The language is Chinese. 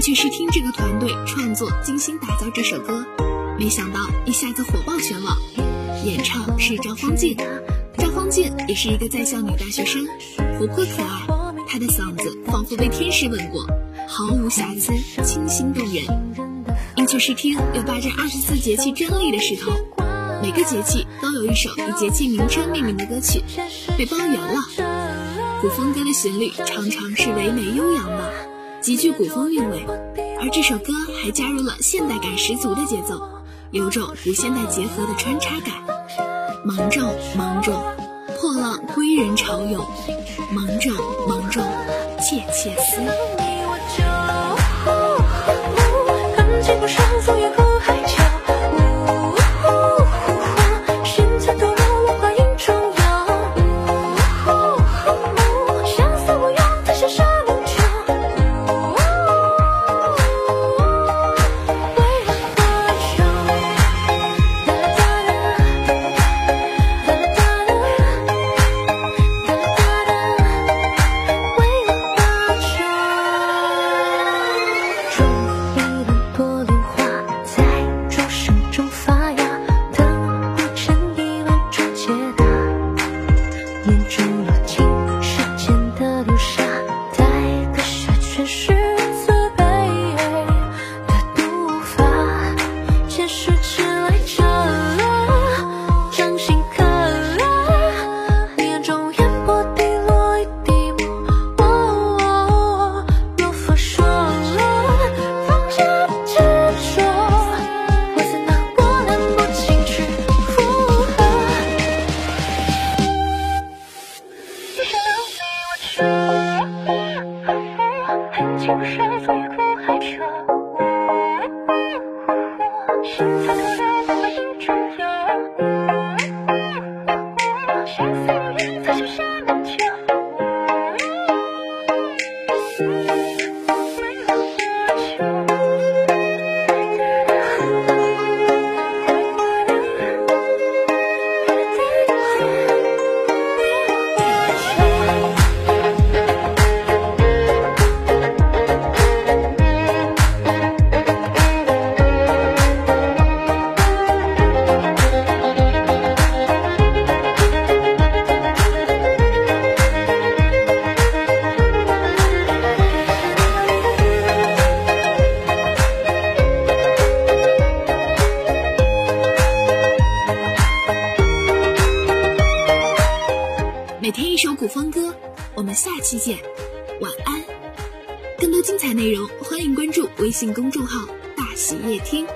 确是听这个团队创作精心打造这首歌，没想到一下子火爆全网。演唱是张方静，张方静也是一个在校女大学生，活泼可爱，她的嗓子仿佛被天使吻过，毫无瑕疵，清新动人。音趣试听有霸占二十四节气专利的势头，每个节气都有一首以节气名称命名的歌曲，被包圆了。古风歌的旋律常常是唯美悠扬的，极具古风韵味，而这首歌还加入了现代感十足的节奏，有种与现代结合的穿插感。芒种芒种，破浪归人潮涌，芒种芒是痴来着了，掌心可，你眼中烟波滴落一滴墨。我若佛说放下执着，我怎能波澜不惊去附和？心翠徒留落花中每天一首古风歌，我们下期见，晚安。更多精彩内容，欢迎关注微信公众号“大喜夜听”。